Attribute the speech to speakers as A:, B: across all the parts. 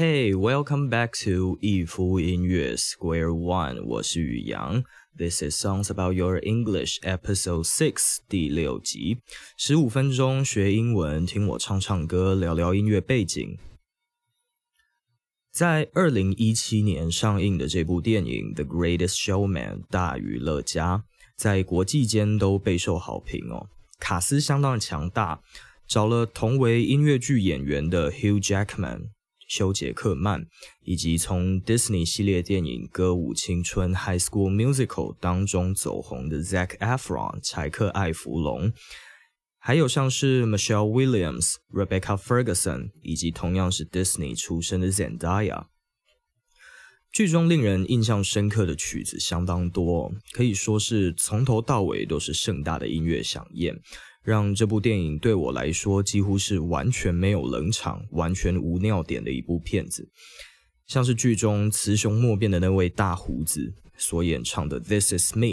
A: Hey, welcome back to 一夫音乐 Square One，我是宇阳。This is Songs About Your English Episode Six 第六集，十五分钟学英文，听我唱唱歌，聊聊音乐背景。在二零一七年上映的这部电影《The Greatest Showman》大娱乐家，在国际间都备受好评哦。卡斯相当强大，找了同为音乐剧演员的 Hugh Jackman、休杰克曼，以及从 Disney 系列电影《歌舞青春》（High School Musical） 当中走红的 Zac Efron（ 柴克·艾弗隆）。还有像是 Michelle Williams、Rebecca Ferguson，以及同样是 Disney 出身的 Zendaya。剧中令人印象深刻的曲子相当多，可以说是从头到尾都是盛大的音乐响宴，让这部电影对我来说几乎是完全没有冷场、完全无尿点的一部片子。像是剧中雌雄莫辨的那位大胡子所演唱的《This Is Me》。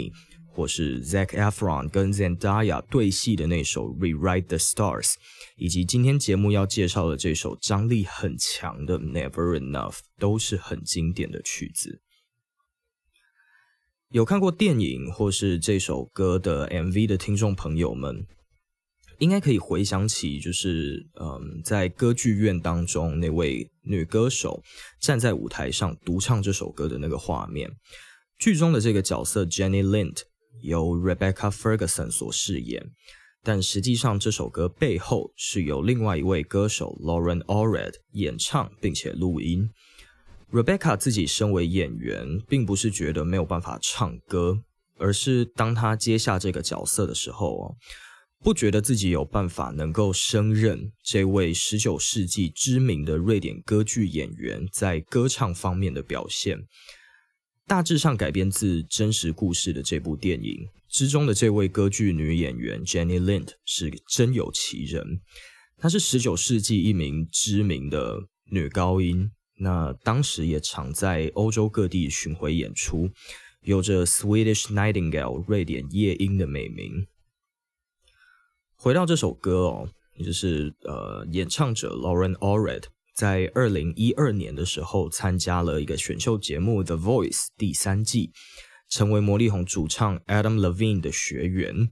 A: 或是 Zac Efron 跟 Zendaya 对戏的那首 Rewrite the Stars，以及今天节目要介绍的这首张力很强的 Never Enough，都是很经典的曲子。有看过电影或是这首歌的 MV 的听众朋友们，应该可以回想起，就是嗯，在歌剧院当中那位女歌手站在舞台上独唱这首歌的那个画面。剧中的这个角色 Jenny Lind。由 Rebecca Ferguson 所饰演，但实际上这首歌背后是由另外一位歌手 Lauren Allred 演唱并且录音。Rebecca 自己身为演员，并不是觉得没有办法唱歌，而是当她接下这个角色的时候哦，不觉得自己有办法能够胜任这位十九世纪知名的瑞典歌剧演员在歌唱方面的表现。大致上改编自真实故事的这部电影之中的这位歌剧女演员 Jenny Lind 是真有其人，她是十九世纪一名知名的女高音，那当时也常在欧洲各地巡回演出，有着 Swedish Nightingale 瑞典夜莺的美名。回到这首歌哦，也就是呃，演唱者 Lauren Allred。在二零一二年的时候，参加了一个选秀节目《The Voice》第三季，成为魔力红主唱 Adam Levine 的学员。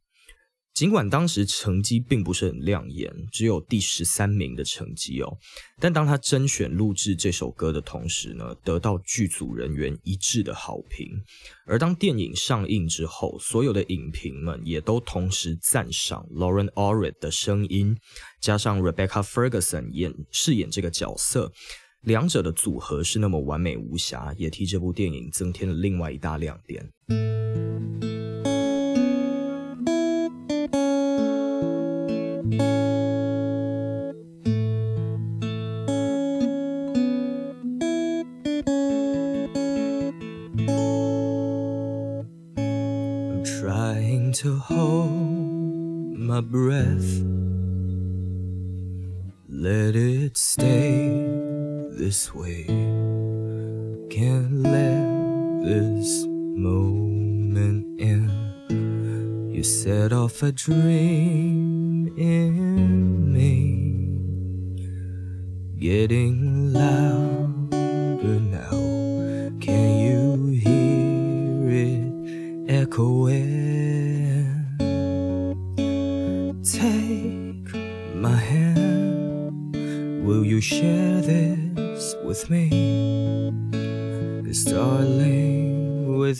A: 尽管当时成绩并不是很亮眼，只有第十三名的成绩哦，但当他甄选录制这首歌的同时呢，得到剧组人员一致的好评。而当电影上映之后，所有的影评们也都同时赞赏 Lauren Allred 的声音，加上 Rebecca Ferguson 演饰演这个角色，两者的组合是那么完美无瑕，也替这部电影增添了另外一大亮点。To hold my breath. Let it stay this way. Can't let this moment end. You set off a dream in me, getting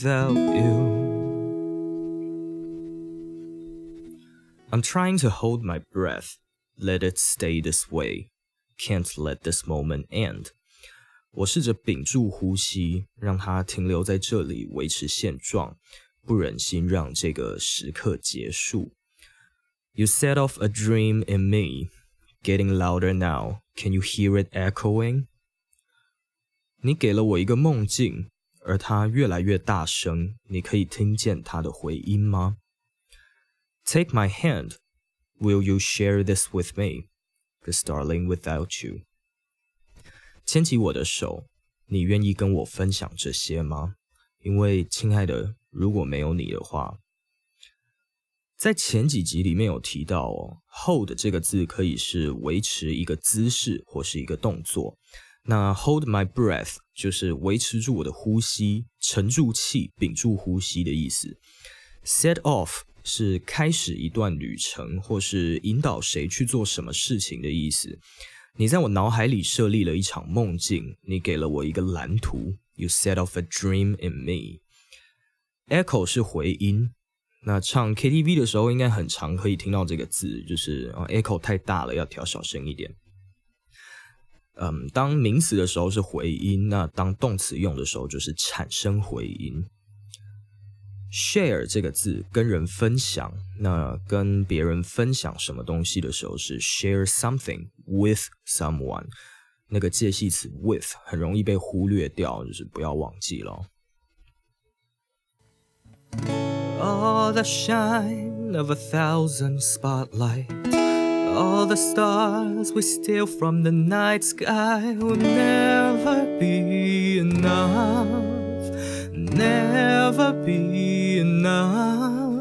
A: without you, I'm trying to hold my breath, let it stay this way. Can't let this moment end. 我试着屏住呼吸，让它停留在这里，维持现状，不忍心让这个时刻结束。You set off a dream in me, getting louder now. Can you hear it echoing？你给了我一个梦境， 而它越来越大声。你可以听见它的回音吗？Take my hand. Will you share this with me? Cause darling, without you，牵起我的手，你愿意跟我分享这些吗？因为，亲爱的，如果没有你的话。在前几集里面有提到哦，hold 这个字可以是维持一个姿势或是一个动作。那 hold my breath 就是维持住我的呼吸，沉住气，屏住呼吸的意思。set off 是开始一段旅程，或是引导谁去做什么事情的意思。你在我脑海里设立了一场梦境，你给了我一个蓝图。You set off a dream in me。echo 是回音。那唱 KTV 的时候，应该很常可以听到这个字，就是啊，echo 太大了，要调小声一点。嗯，当名词的时候是回音，那当动词用的时候就是产生回音。share 这个字跟人分享，那跟别人分享什么东西的时候是 share something with someone，那个介系词 with 很容易被忽略掉，就是不要忘记了。All the shine of a thousand spotlight. All the stars we steal from the night sky will never be enough, never be enough.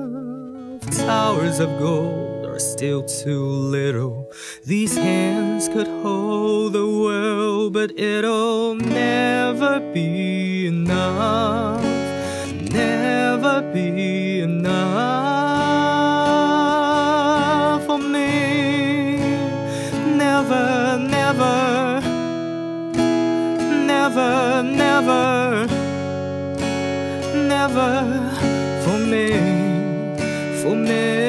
A: Towers of gold are still too little. These hands could hold the world, but it'll never be enough never be enough never, never, never for me, for me.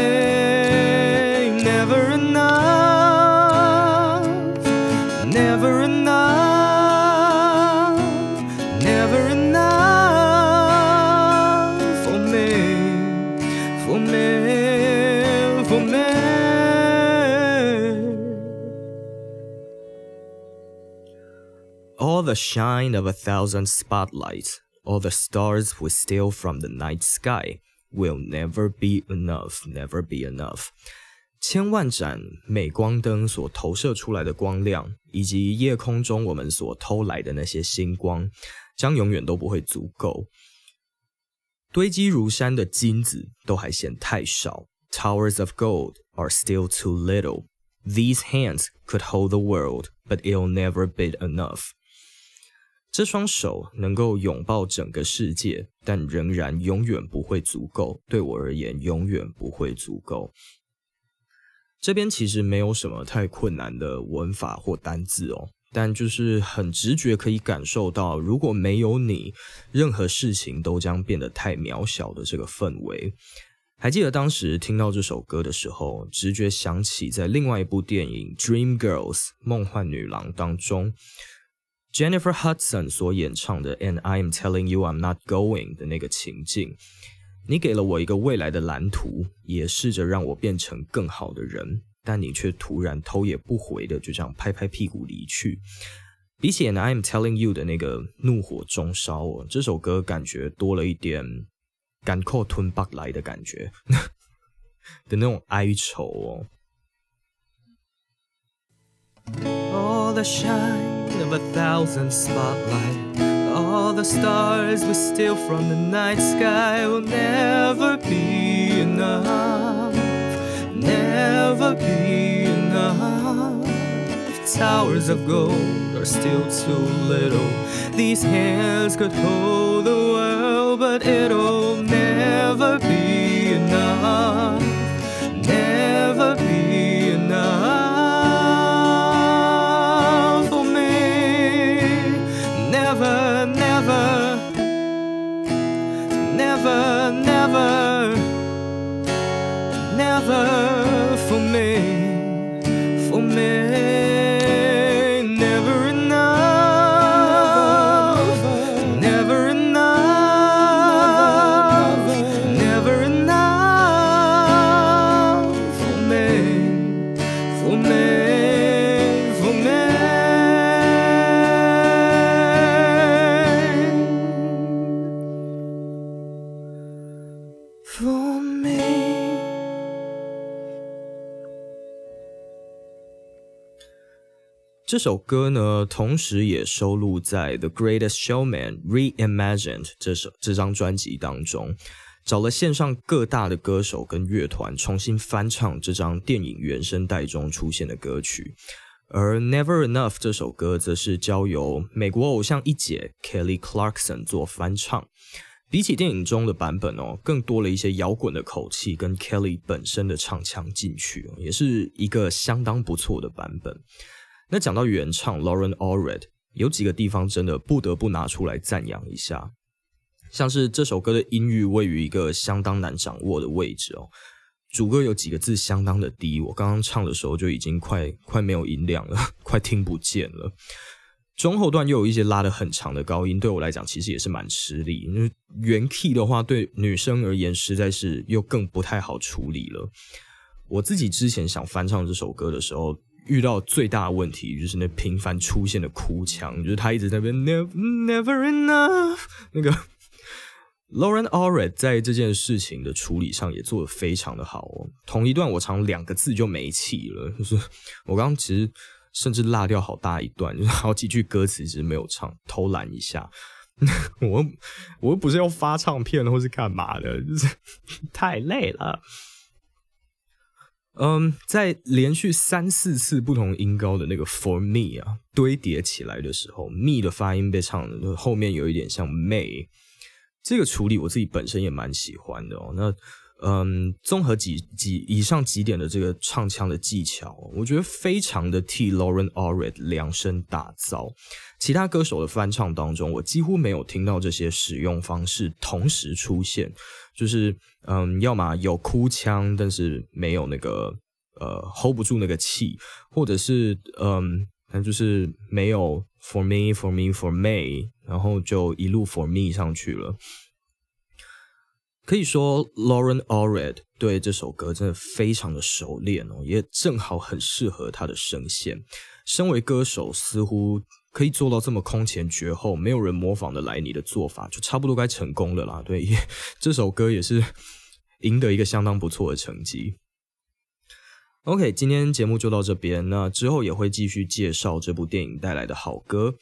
A: All the shine of a thousand spotlights, all the stars we steal from the night sky, will never be enough, never be enough. 千万盏镁光灯所投射出来的光亮，以及夜空中我们所偷来的那些星光，将永远都不会足够。堆积如山的金子都还嫌太少。Towers of gold are still too little. These hands could hold the world, but it'll never be enough. 这双手能够拥抱整个世界，但仍然永远不会足够。对我而言，永远不会足够。这边其实没有什么太困难的文法或单字哦，但就是很直觉可以感受到，如果没有你，任何事情都将变得太渺小的这个氛围。还记得当时听到这首歌的时候，直觉想起在另外一部电影《Dream Girls》梦幻女郎当中，Jennifer Hudson 所演唱的《And I'm Telling You I'm Not Going》的那个情境。你给了我一个未来的蓝图，也试着让我变成更好的人，但你却突然头也不回的就这样拍拍屁股离去。比起《And I'm Telling You》的那个怒火中烧哦，这首歌感觉多了一点敢扣吞巴来的感觉 的那种哀愁哦。All the shine of a thousand spotlights, all the stars we steal from the night sky will never be enough, never be enough. Towers of gold are still too little. These hands could hold the world, but it'll 这首歌呢，同时也收录在《The Greatest Showman Reimagined》这首这张专辑当中，找了线上各大的歌手跟乐团重新翻唱这张电影原声带中出现的歌曲。而 Never Enough 这首歌则是交由美国偶像一姐 Kelly Clarkson 做翻唱。比起电影中的版本哦，更多了一些摇滚的口气跟 Kelly 本身的唱腔进去，也是一个相当不错的版本。那讲到原唱 Lauren Allred，有几个地方真的不得不拿出来赞扬一下，像是这首歌的音域位于一个相当难掌握的位置哦。主歌有几个字相当的低，我刚刚唱的时候就已经快快没有音量了，快听不见了。中后段又有一些拉的很长的高音，对我来讲其实也是蛮吃力。因为原 key 的话，对女生而言实在是又更不太好处理了。我自己之前想翻唱这首歌的时候，遇到最大的问题就是那频繁出现的哭腔，就是他一直在那边 never never enough 那个 Lauren a l r e d 在这件事情的处理上也做的非常的好哦。同一段我唱两个字就没气了，就是我刚刚其实。甚至落掉好大一段，就是好几句歌词其实没有唱，偷懒一下。我我又不是要发唱片或是干嘛的，就是 太累了。嗯，在连续三四次不同音高的那个 For Me 啊堆叠起来的时候，Me 的发音被唱的后面有一点像 May，这个处理我自己本身也蛮喜欢的哦。那。嗯，综合几几以上几点的这个唱腔的技巧，我觉得非常的替 Lauren a l r e d 量身打造。其他歌手的翻唱当中，我几乎没有听到这些使用方式同时出现。就是嗯，要么有哭腔，但是没有那个呃 hold 不住那个气，或者是嗯，那就是没有 For me, For me, For me，然后就一路 For me 上去了。可以说，Lauren alred 对这首歌真的非常的熟练哦，也正好很适合他的声线。身为歌手，似乎可以做到这么空前绝后，没有人模仿的来你的做法，就差不多该成功了啦。对，这首歌也是赢得一个相当不错的成绩。OK，今天节目就到这边，那之后也会继续介绍这部电影带来的好歌。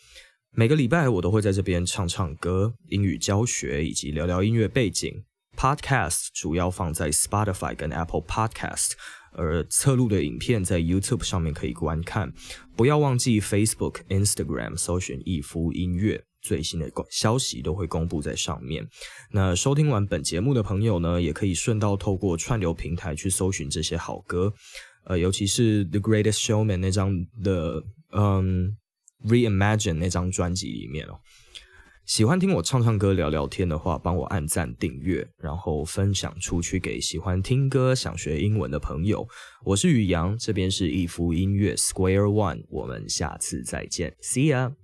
A: 每个礼拜我都会在这边唱唱歌、英语教学以及聊聊音乐背景。Podcast 主要放在 Spotify 跟 Apple Podcast，而侧录的影片在 YouTube 上面可以观看。不要忘记 Facebook、Instagram 搜寻“一夫音乐”，最新的消息都会公布在上面。那收听完本节目的朋友呢，也可以顺道透过串流平台去搜寻这些好歌，呃，尤其是 The Greatest Showman 那张的嗯 Reimagine 那张专辑里面哦。喜欢听我唱唱歌、聊聊天的话，帮我按赞、订阅，然后分享出去给喜欢听歌、想学英文的朋友。我是宇阳，这边是一夫音乐 Square One，我们下次再见，See ya。